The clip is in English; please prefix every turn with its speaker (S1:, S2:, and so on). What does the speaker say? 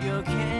S1: You can